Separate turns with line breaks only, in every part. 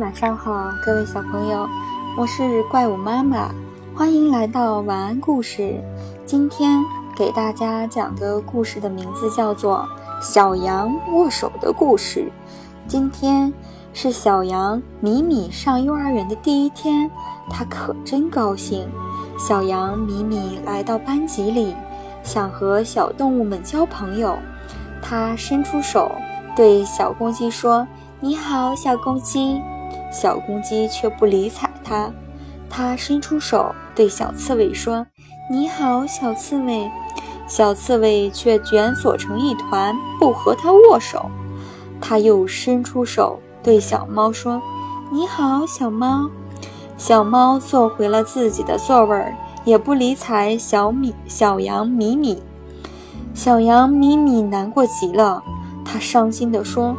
晚上好，各位小朋友，我是怪物妈妈，欢迎来到晚安故事。今天给大家讲的故事的名字叫做《小羊握手的故事》。今天是小羊米米上幼儿园的第一天，它可真高兴。小羊米米来到班级里，想和小动物们交朋友。它伸出手对小公鸡说。你好，小公鸡。小公鸡却不理睬它。它伸出手对小刺猬说：“你好，小刺猬。”小刺猬却卷缩成一团，不和它握手。它又伸出手对小猫说：“你好，小猫。”小猫坐回了自己的座位，也不理睬小米小羊米米。小羊米米难过极了，它伤心地说。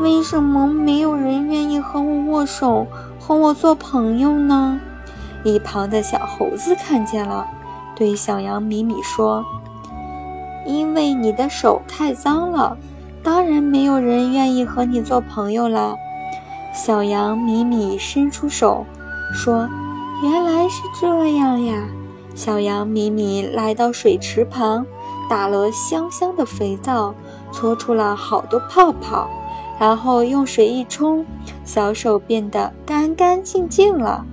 为什么没有人愿意和我握手，和我做朋友呢？一旁的小猴子看见了，对小羊米米说：“因为你的手太脏了，当然没有人愿意和你做朋友了。”小羊米米伸出手说：“原来是这样呀！”小羊米米来到水池旁，打了香香的肥皂，搓出了好多泡泡。然后用水一冲，小手变得干干净净了。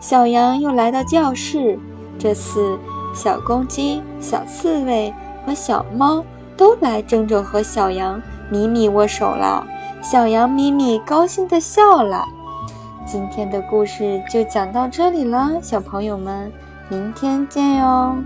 小羊又来到教室，这次小公鸡、小刺猬和小猫都来争着和小羊米米握手了。小羊米米高兴地笑了。今天的故事就讲到这里了，小朋友们，明天见哟。